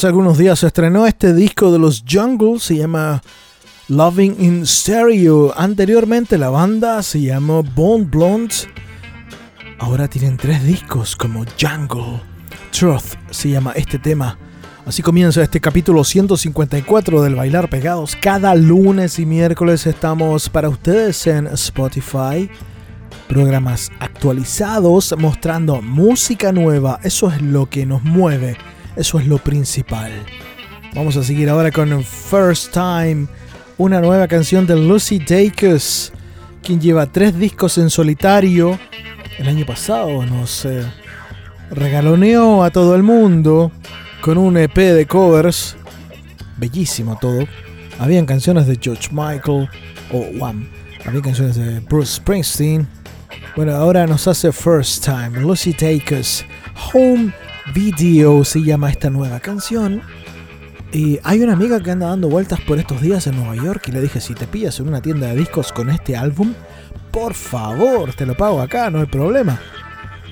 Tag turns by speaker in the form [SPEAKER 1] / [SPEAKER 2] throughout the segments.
[SPEAKER 1] Hace algunos días se estrenó este disco de los Jungles, se llama Loving in Stereo. Anteriormente la banda se llamó Bone Blondes. Ahora tienen tres discos como Jungle. Truth se llama este tema. Así comienza este capítulo 154 del Bailar Pegados. Cada lunes y miércoles estamos para ustedes en Spotify. Programas actualizados mostrando música nueva. Eso es lo que nos mueve eso es lo principal. Vamos a seguir ahora con First Time, una nueva canción de Lucy Dacus, quien lleva tres discos en solitario. El año pasado nos eh, regaloneó a todo el mundo con un EP de covers. Bellísimo todo. Habían canciones de George Michael o One. Había canciones de Bruce Springsteen. Bueno, ahora nos hace First Time. Lucy Dacus, Home Video se llama esta nueva canción. Y hay una amiga que anda dando vueltas por estos días en Nueva York y le dije, si te pillas en una tienda de discos con este álbum, por favor, te lo pago acá, no hay problema.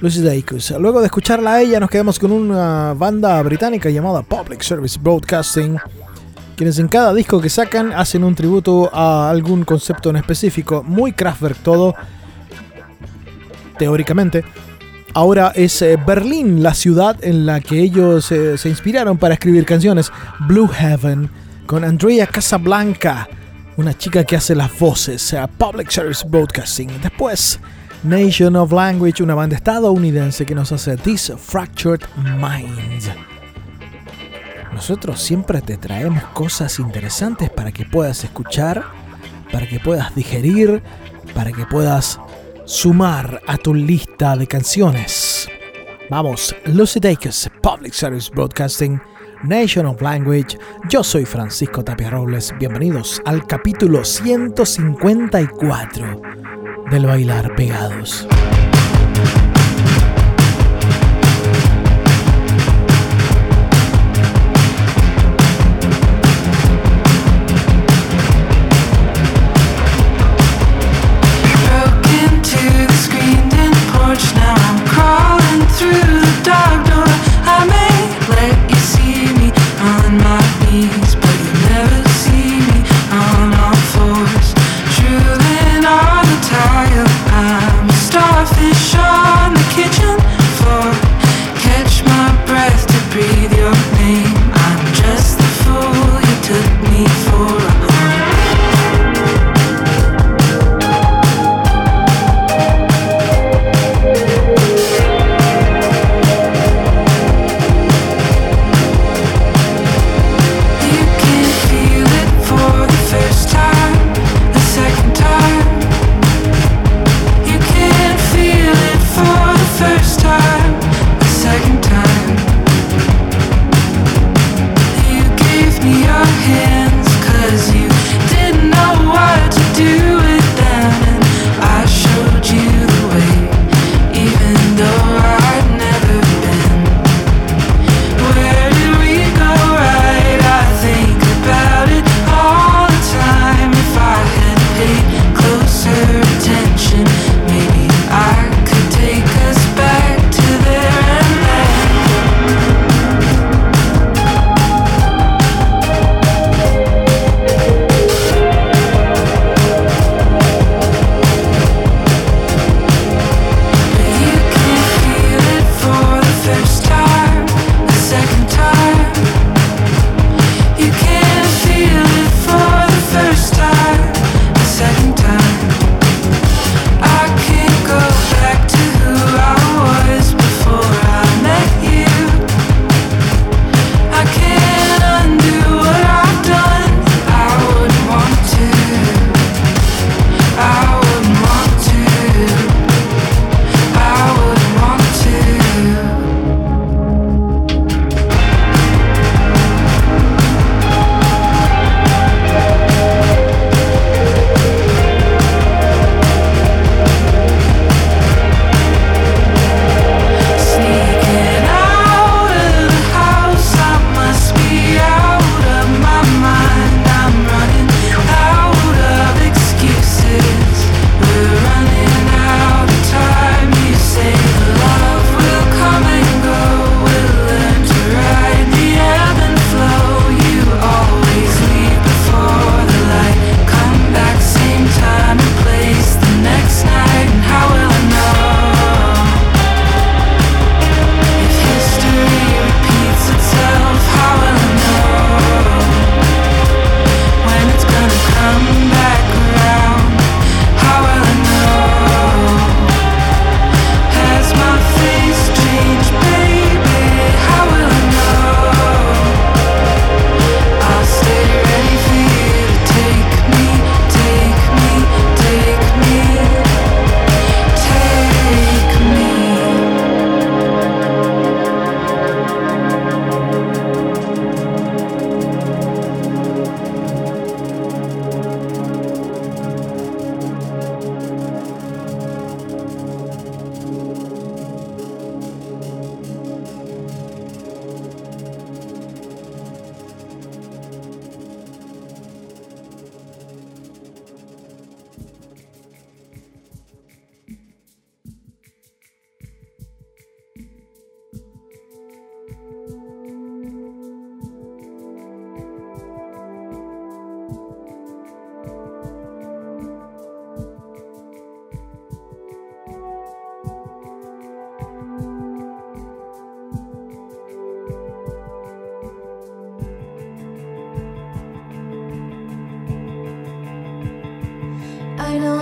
[SPEAKER 1] Lucy Dacus. Luego de escucharla a ella, nos quedamos con una banda británica llamada Public Service Broadcasting, quienes en cada disco que sacan hacen un tributo a algún concepto en específico, muy Kraftwerk todo, teóricamente. Ahora es eh, Berlín la ciudad en la que ellos eh, se inspiraron para escribir canciones. Blue Heaven con Andrea Casablanca, una chica que hace las voces, a Public Service Broadcasting. Después, Nation of Language, una banda estadounidense que nos hace This Fractured Mind. Nosotros siempre te traemos cosas interesantes para que puedas escuchar, para que puedas digerir, para que puedas sumar a tu lista de canciones. Vamos, Lucy Dacus, Public Service Broadcasting,
[SPEAKER 2] Nation of Language. Yo soy Francisco Tapia Robles. Bienvenidos al capítulo 154 del Bailar Pegados.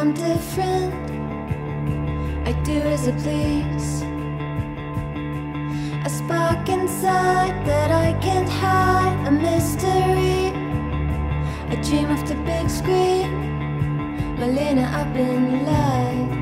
[SPEAKER 3] I'm different. I do as I please. A spark inside that I can't hide, a mystery. I dream of the big screen, Malena up in light.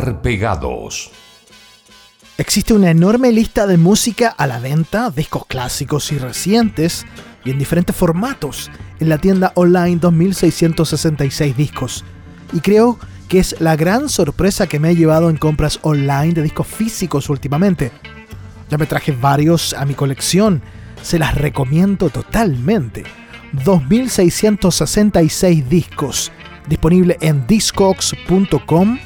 [SPEAKER 4] Pegados.
[SPEAKER 1] Existe una enorme lista de música a la venta, discos clásicos y recientes, y en diferentes formatos, en la tienda online 2666 discos. Y creo que es la gran sorpresa que me ha llevado en compras online de discos físicos últimamente. Ya me traje varios a mi colección, se las recomiendo totalmente. 2666 discos, disponible en discogs.com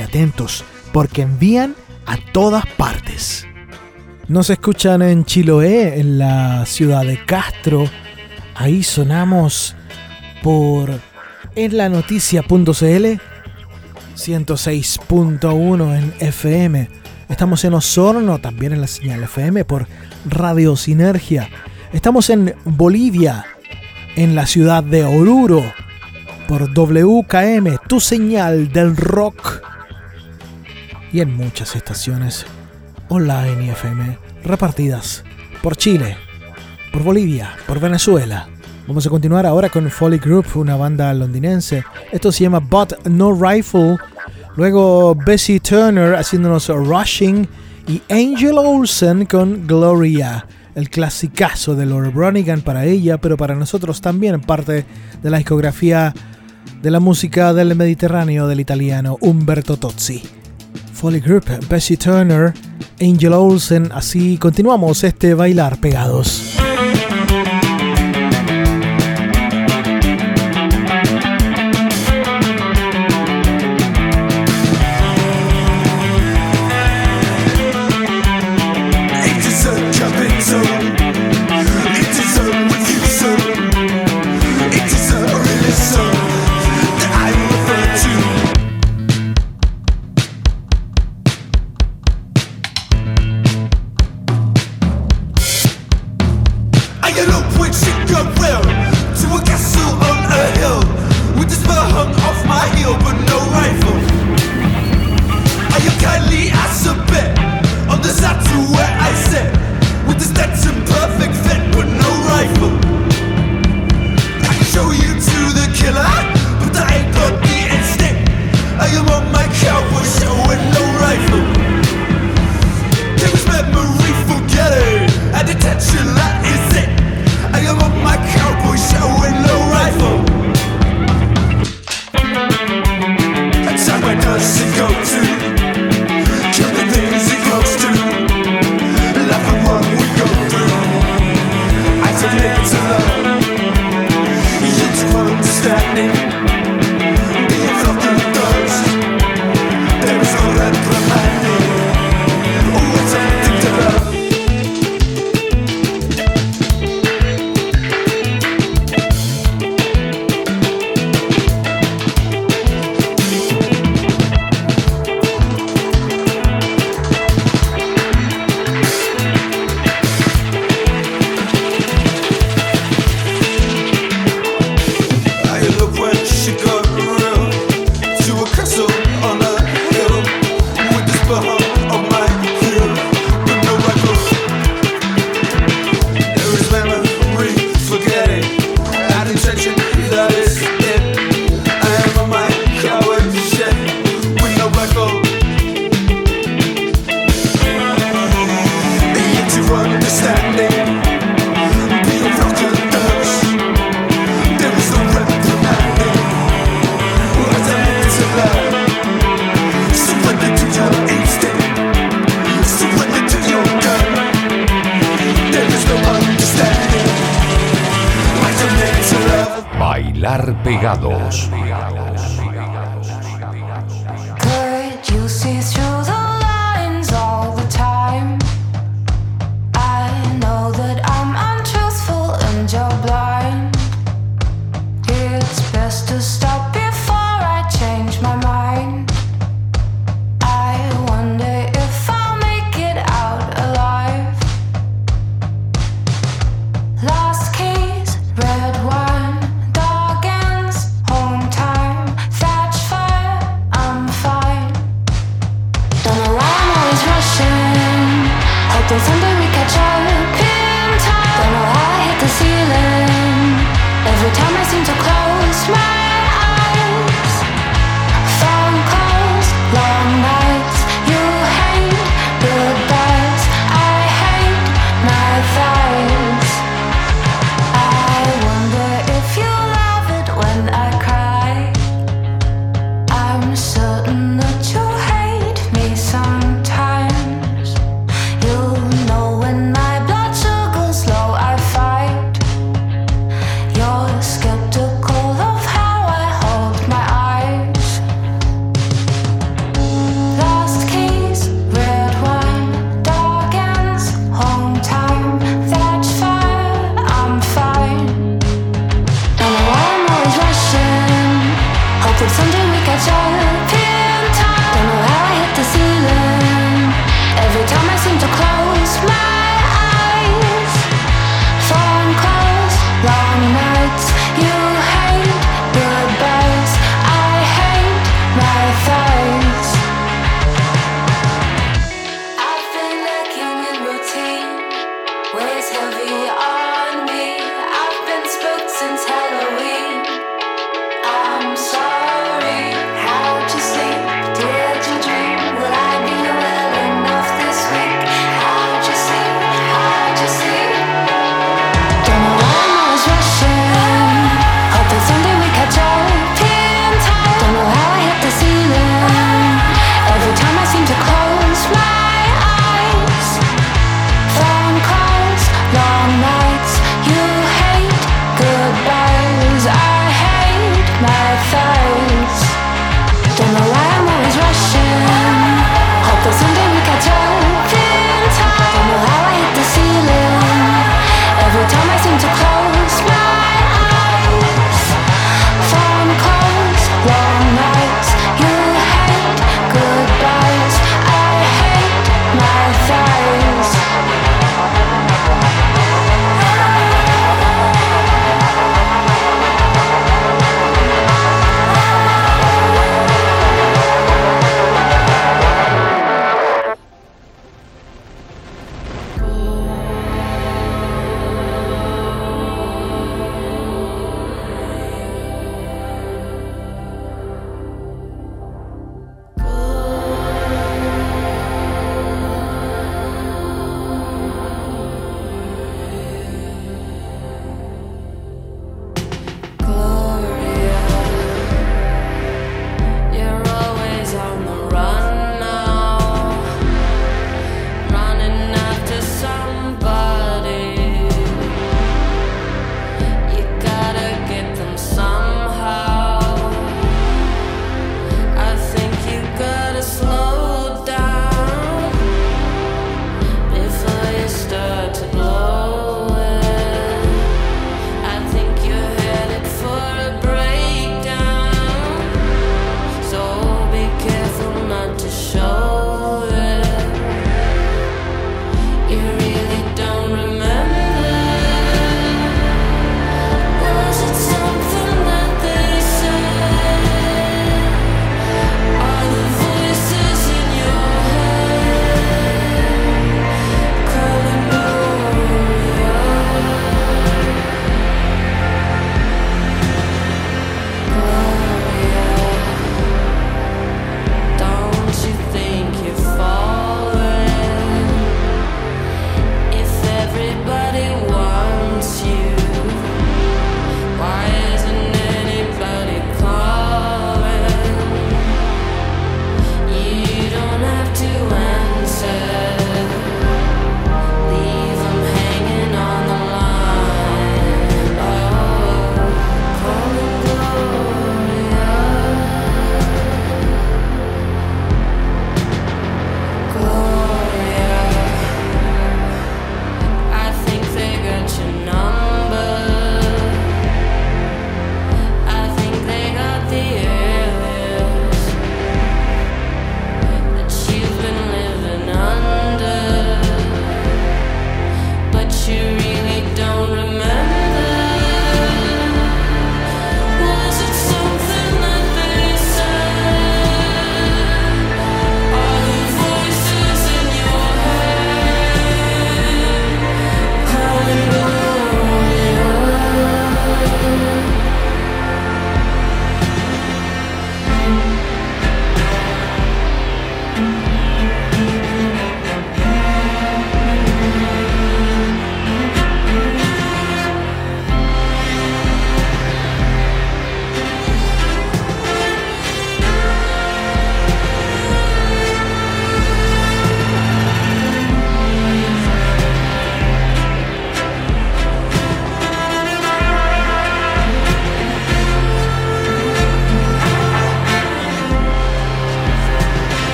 [SPEAKER 1] atentos, porque envían a todas partes. Nos escuchan en Chiloé, en la ciudad de Castro. Ahí sonamos por en la noticia.cl 106.1 en FM. Estamos en Osorno, también en la señal FM por Radio Sinergia. Estamos en Bolivia, en la ciudad de Oruro, por WKM, tu señal del rock y en muchas estaciones online y FM repartidas por Chile, por Bolivia, por Venezuela. Vamos a continuar ahora con Foley Group, una banda londinense. Esto se llama But No Rifle. Luego Bessie Turner haciéndonos Rushing y Angel Olsen con Gloria, el clasicazo de Laura Bronigan para ella, pero para nosotros también parte de la discografía de la música del Mediterráneo del italiano Umberto Tozzi. Foley Group, Bessie Turner, Angel Olsen, así continuamos este bailar pegados.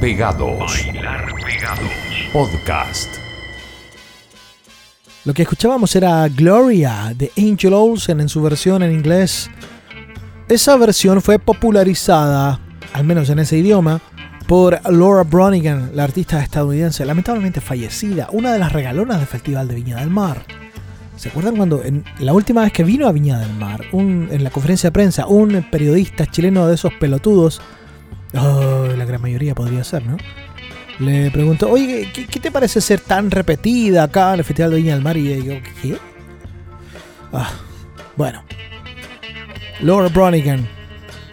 [SPEAKER 4] Pegados. Bailar Pegados. Podcast.
[SPEAKER 1] Lo que escuchábamos era Gloria de Angel Olsen en su versión en inglés. Esa versión fue popularizada, al menos en ese idioma, por Laura Bronigan, la artista estadounidense lamentablemente fallecida, una de las regalonas del Festival de Viña del Mar. ¿Se acuerdan cuando en la última vez que vino a Viña del Mar, en la conferencia de prensa, un periodista chileno de esos pelotudos, oh, la gran mayoría podría ser, ¿no? Le preguntó, oye, ¿qué, te parece ser tan repetida acá en el Festival de Viña del Mar? Y yo, ¿qué? Ah, bueno. Laura Bronigan,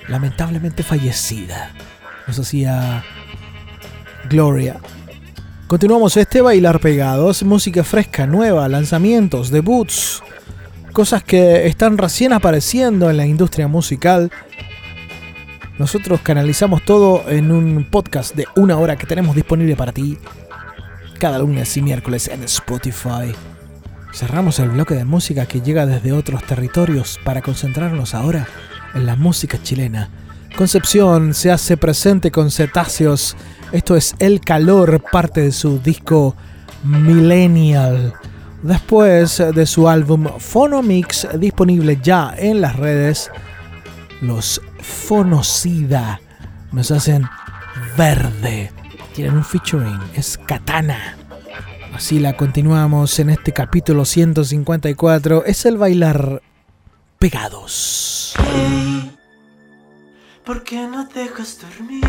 [SPEAKER 1] lamentablemente fallecida. Nos hacía Gloria. Continuamos este bailar pegados, música fresca, nueva, lanzamientos, debuts, cosas que están recién apareciendo en la industria musical. Nosotros canalizamos todo en un podcast de una hora que tenemos disponible para ti cada lunes y miércoles en Spotify. Cerramos el bloque de música que llega desde otros territorios para concentrarnos ahora en la música chilena. Concepción se hace presente con cetáceos esto es El Calor, parte de su disco Millennial. Después de su álbum Phonomix, disponible ya en las redes, los Fonocida nos hacen verde. Tienen un featuring, es Katana. Así la continuamos en este capítulo 154. Es el bailar pegados.
[SPEAKER 5] ¿Por qué no dejas dormir?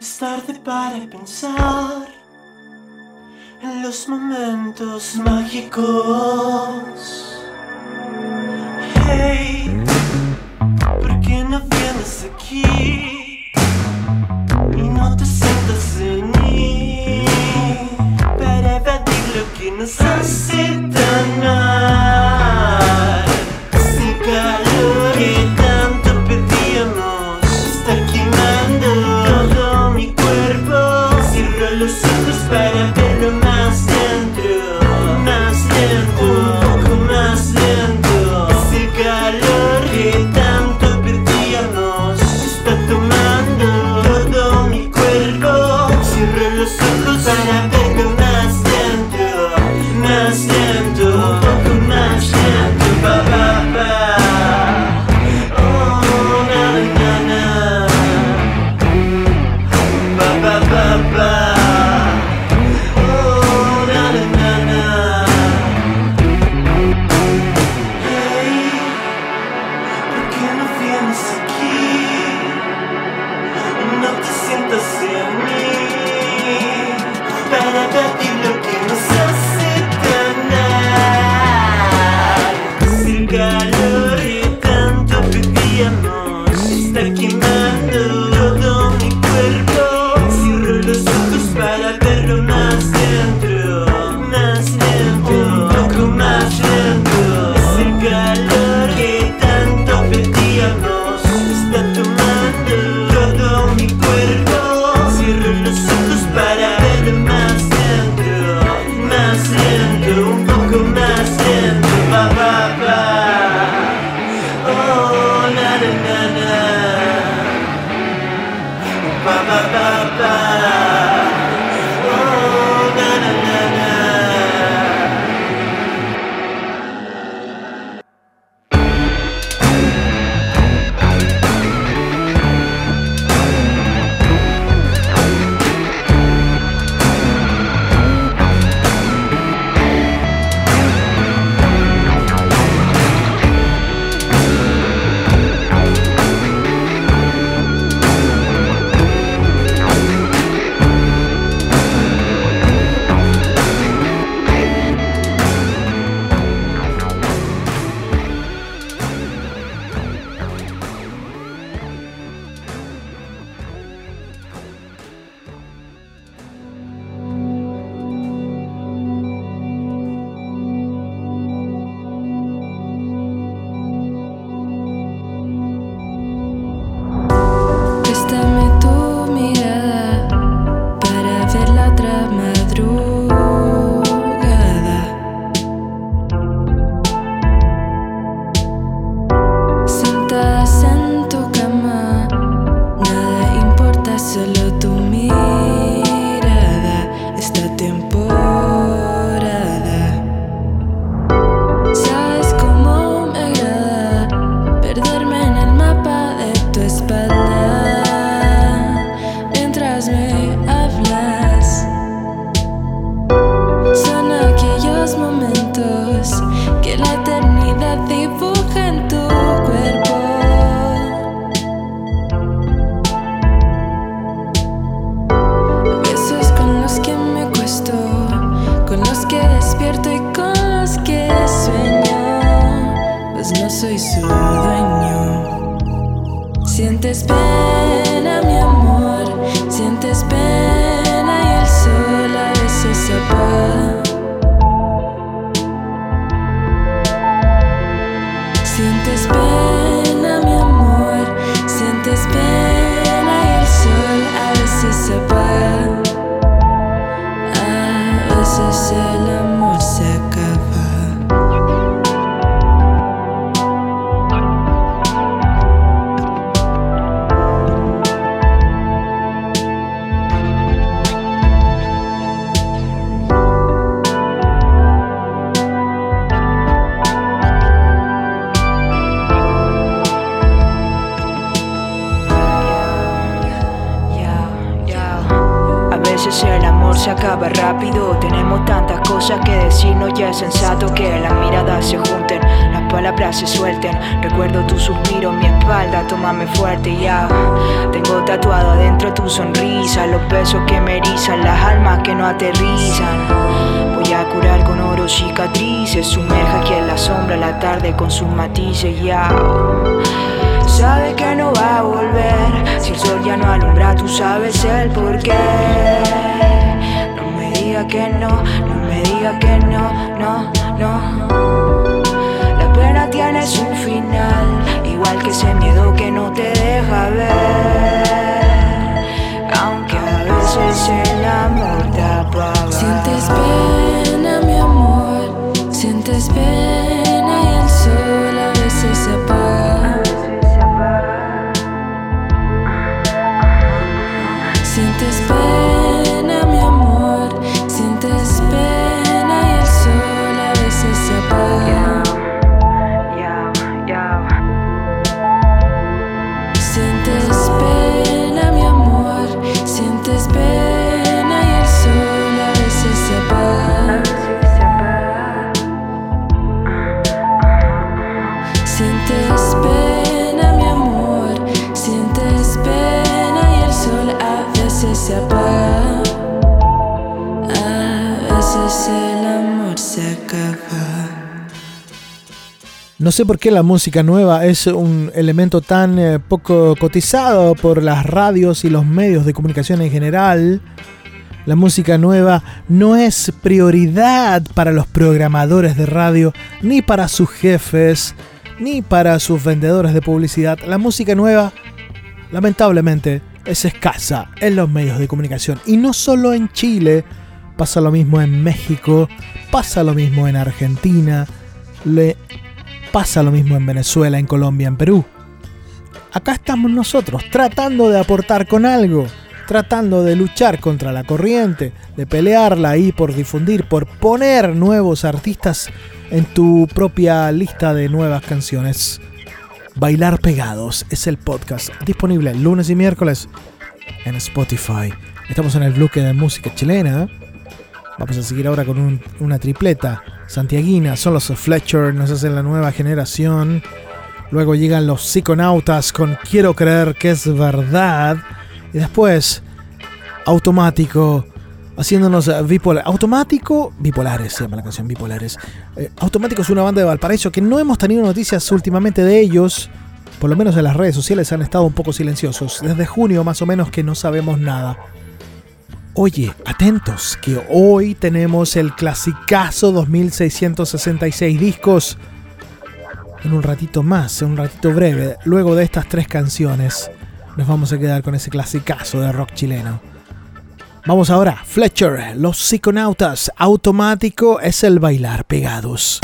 [SPEAKER 5] Es tarde para pensar en los momentos mágicos. Hey, ¿por qué no vienes aquí y no te sientas en mí para evadir lo que
[SPEAKER 6] sus matices ya. Sabe que no va a volver. Si el sol ya no alumbra, tú sabes el porqué. No me diga que no, no me diga que no, no, no. La pena tiene su final Igual que ese miedo que no te deja ver. Aunque a veces el amor te apaga.
[SPEAKER 2] Sientes pena, mi amor, sientes pena
[SPEAKER 1] No sé por qué la música nueva es un elemento tan eh, poco cotizado por las radios y los medios de comunicación en general. La música nueva no es prioridad para los programadores de radio, ni para sus jefes, ni para sus vendedores de publicidad. La música nueva, lamentablemente, es escasa en los medios de comunicación. Y no solo en Chile, pasa lo mismo en México, pasa lo mismo en Argentina, le pasa lo mismo en Venezuela, en Colombia, en Perú. Acá estamos nosotros tratando de aportar con algo, tratando de luchar contra la corriente, de pelearla ahí por difundir, por poner nuevos artistas en tu propia lista de nuevas canciones. Bailar Pegados es el podcast disponible lunes y miércoles en Spotify. Estamos en el bloque de música chilena. Vamos a seguir ahora con un- una tripleta santiaguina. Son los Fletcher, nos hacen la nueva generación. Luego llegan los psiconautas con Quiero creer que es verdad. Y después, automático, haciéndonos eh, bipolar. Automático, bipolares se llama la canción, bipolares. Eh, automático es una banda de Valparaíso que no hemos tenido noticias últimamente de ellos. Por lo menos en las redes sociales han estado un poco silenciosos. Desde junio más o menos que no sabemos nada. Oye, atentos, que hoy tenemos el clasicazo 2666 discos. En un ratito más, en un ratito breve, luego de estas tres canciones, nos vamos a quedar con ese clasicazo de rock chileno. Vamos ahora, Fletcher, los psiconautas, automático es el bailar pegados.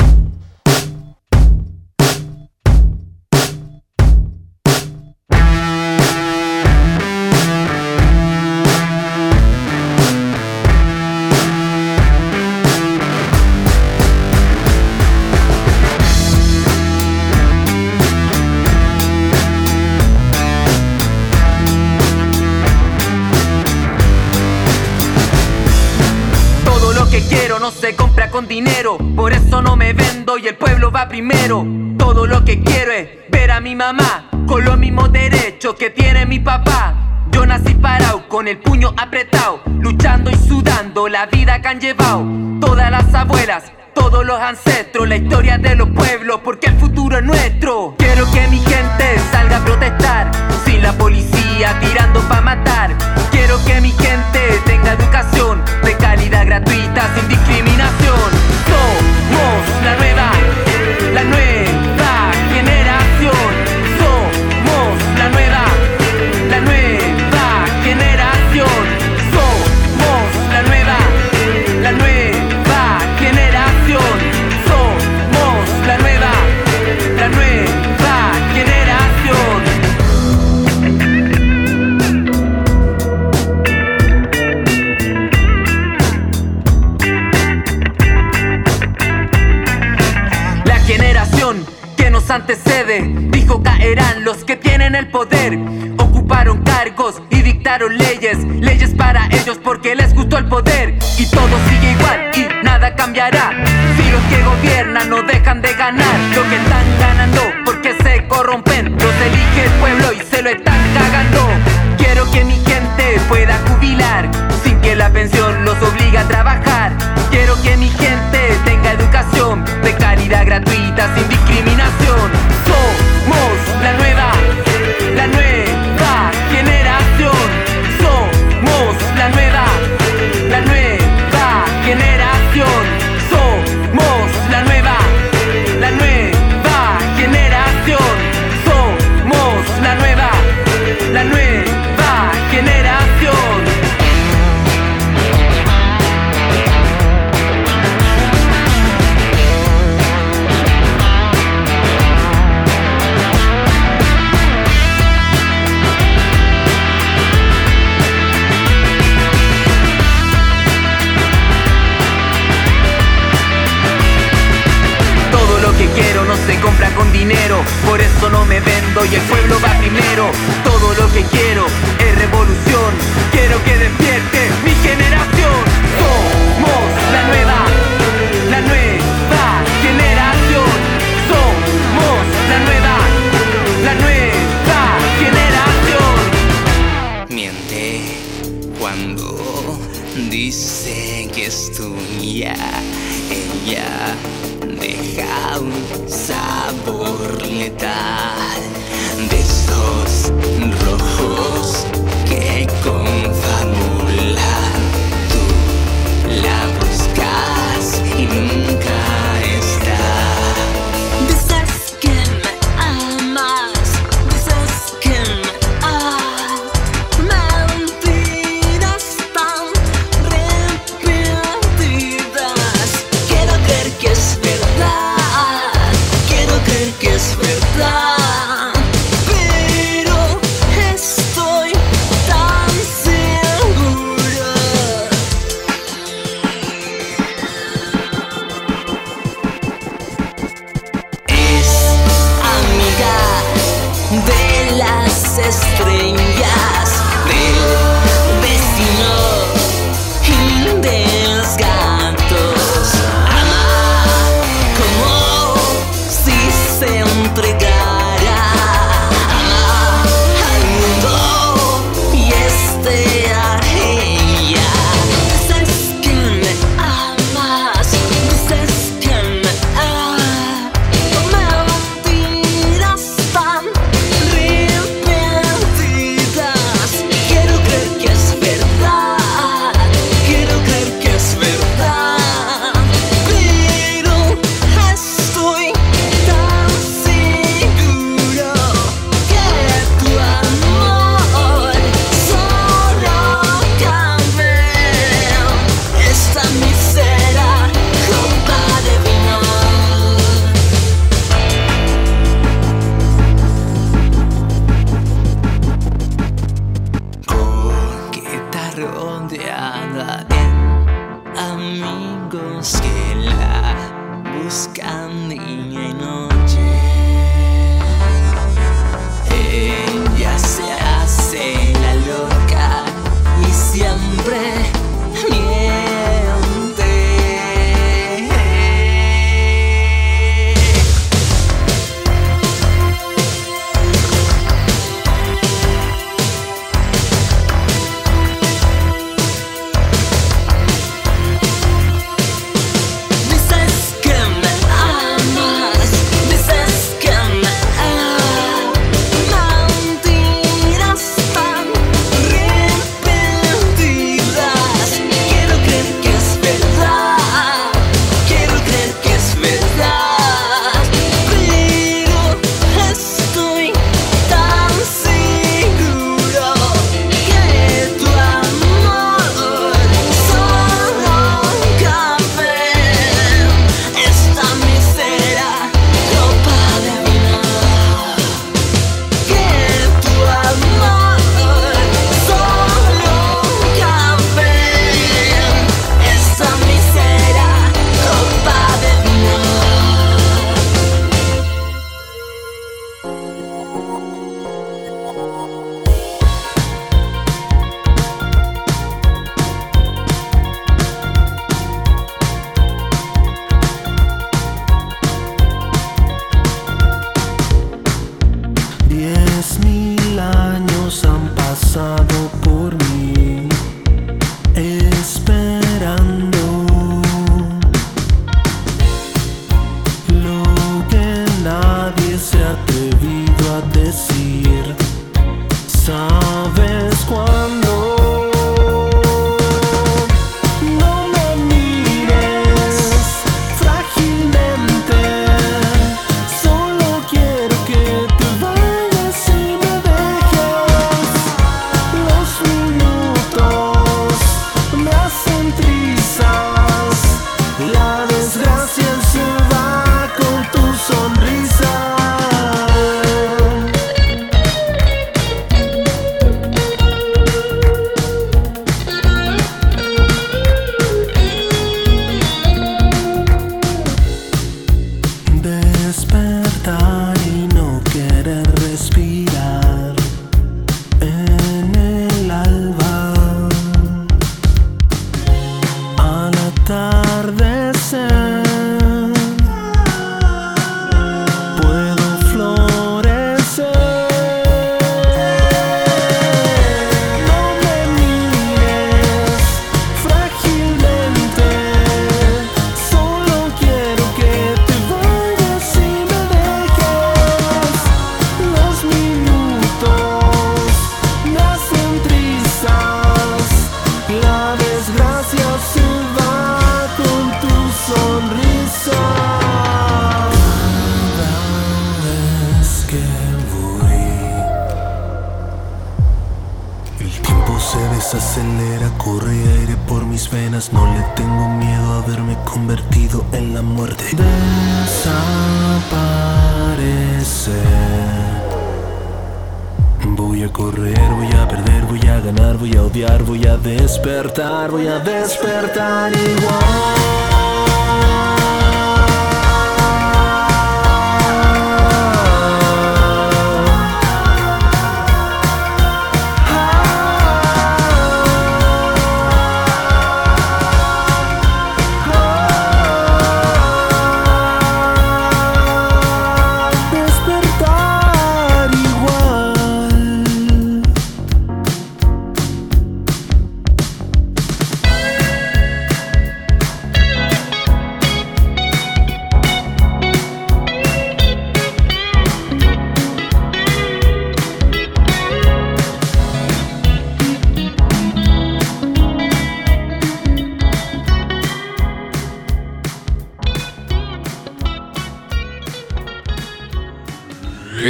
[SPEAKER 7] con dinero, por eso no me vendo y el pueblo va primero. Todo lo que quiero es ver a mi mamá con los mismos derechos que tiene mi papá. Yo nací parado, con el puño apretado, luchando y sudando la vida que han llevado. Todas las abuelas, todos los ancestros, la historia de los pueblos, porque el futuro es nuestro. Quiero que mi gente salga a protestar, sin la policía tirando pa' matar. Que tienen el poder. Ocuparon cargos y dictaron leyes, leyes para ellos porque les gustó el poder. Y todo sigue igual y nada cambiará. Si los que gobiernan no dejan de ganar lo que están ganando porque se corrompen, los elige el pueblo y se lo están cagando. Quiero que mi gente pueda jubilar sin que la pensión los obligue a trabajar. Quiero que mi gente tenga educación de calidad gratuita sin discriminación. Y el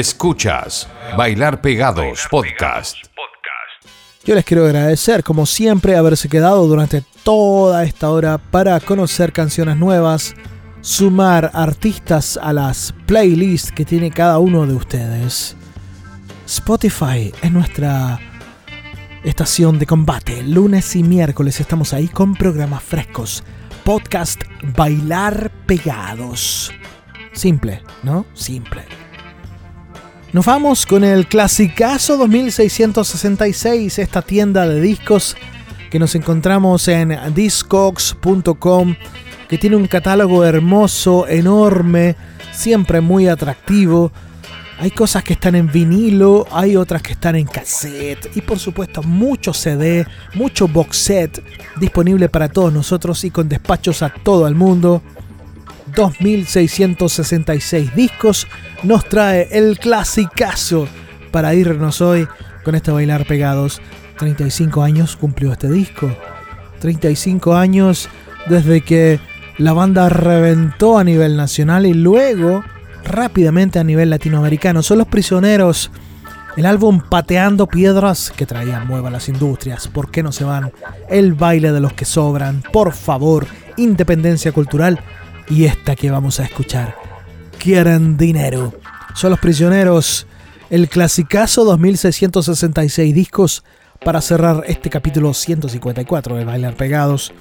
[SPEAKER 4] Escuchas Bailar Pegados Podcast.
[SPEAKER 1] Yo les quiero agradecer, como siempre, haberse quedado durante toda esta hora para conocer canciones nuevas, sumar artistas a las playlists que tiene cada uno de ustedes. Spotify es nuestra estación de combate. Lunes y miércoles estamos ahí con programas frescos. Podcast Bailar Pegados. Simple, ¿no? Simple. Nos vamos con el clasicazo 2666, esta tienda de discos que nos encontramos en discogs.com, que tiene un catálogo hermoso, enorme, siempre muy atractivo. Hay cosas que están en vinilo, hay otras que están en cassette y por supuesto mucho CD, mucho box set disponible para todos nosotros y con despachos a todo el mundo. 2666 discos nos trae el clasicazo para irnos hoy con este bailar pegados. 35 años cumplió este disco. 35 años desde que la banda reventó a nivel nacional y luego rápidamente a nivel latinoamericano. Son los prisioneros. El álbum Pateando Piedras que traía Mueva las Industrias. ¿Por qué no se van? El baile de los que sobran. Por favor. Independencia cultural y esta que vamos a escuchar. Quieren dinero. Son los prisioneros. El clasicazo 2666 discos para cerrar este capítulo 154 de Bailar Pegados.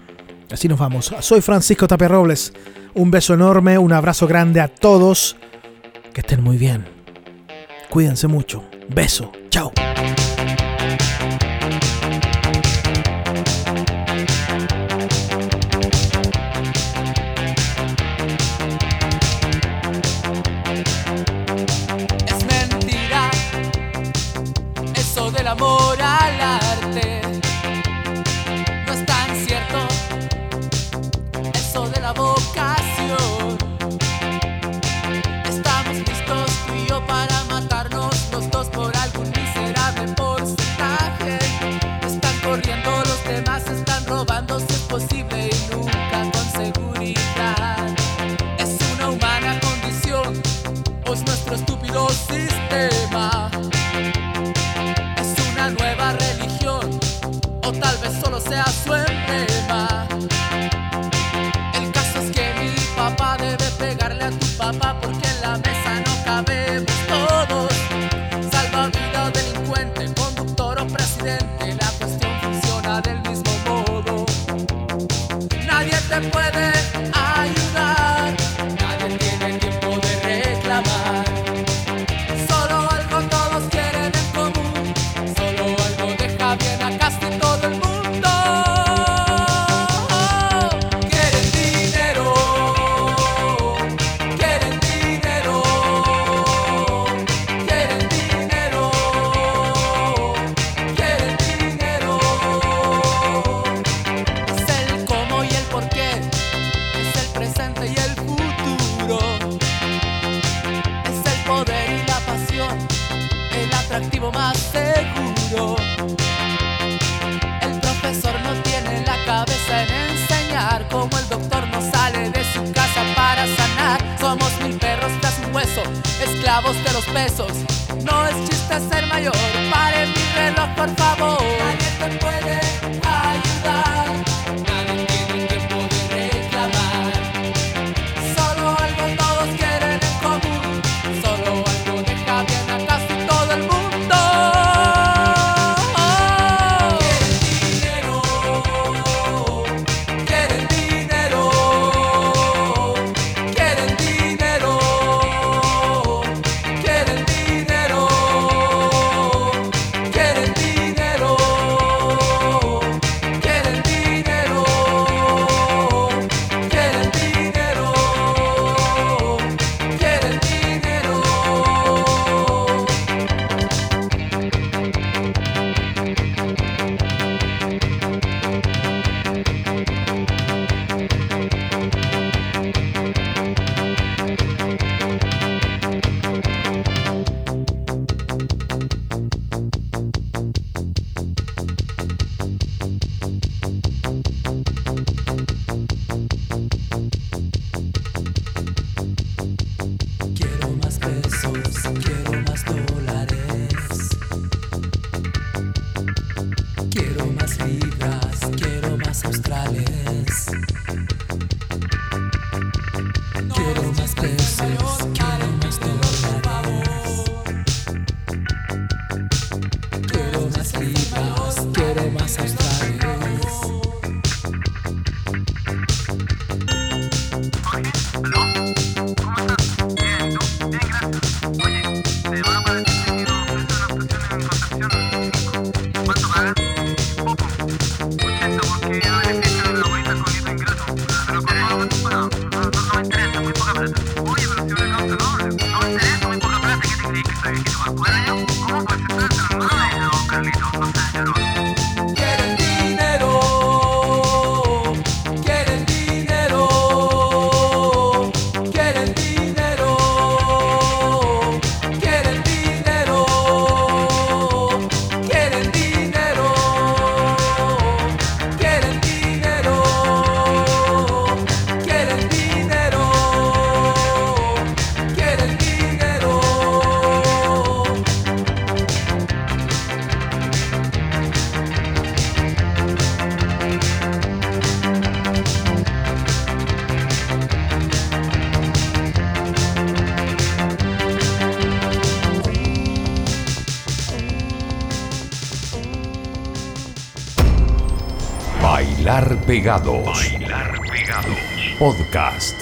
[SPEAKER 1] Así nos vamos. Soy Francisco Tapia Robles. Un beso enorme, un abrazo grande a todos. Que estén muy bien. Cuídense mucho. Beso. Chao.
[SPEAKER 8] I Swim. Pesos, quiero más
[SPEAKER 4] Bailar Pegados. Podcast.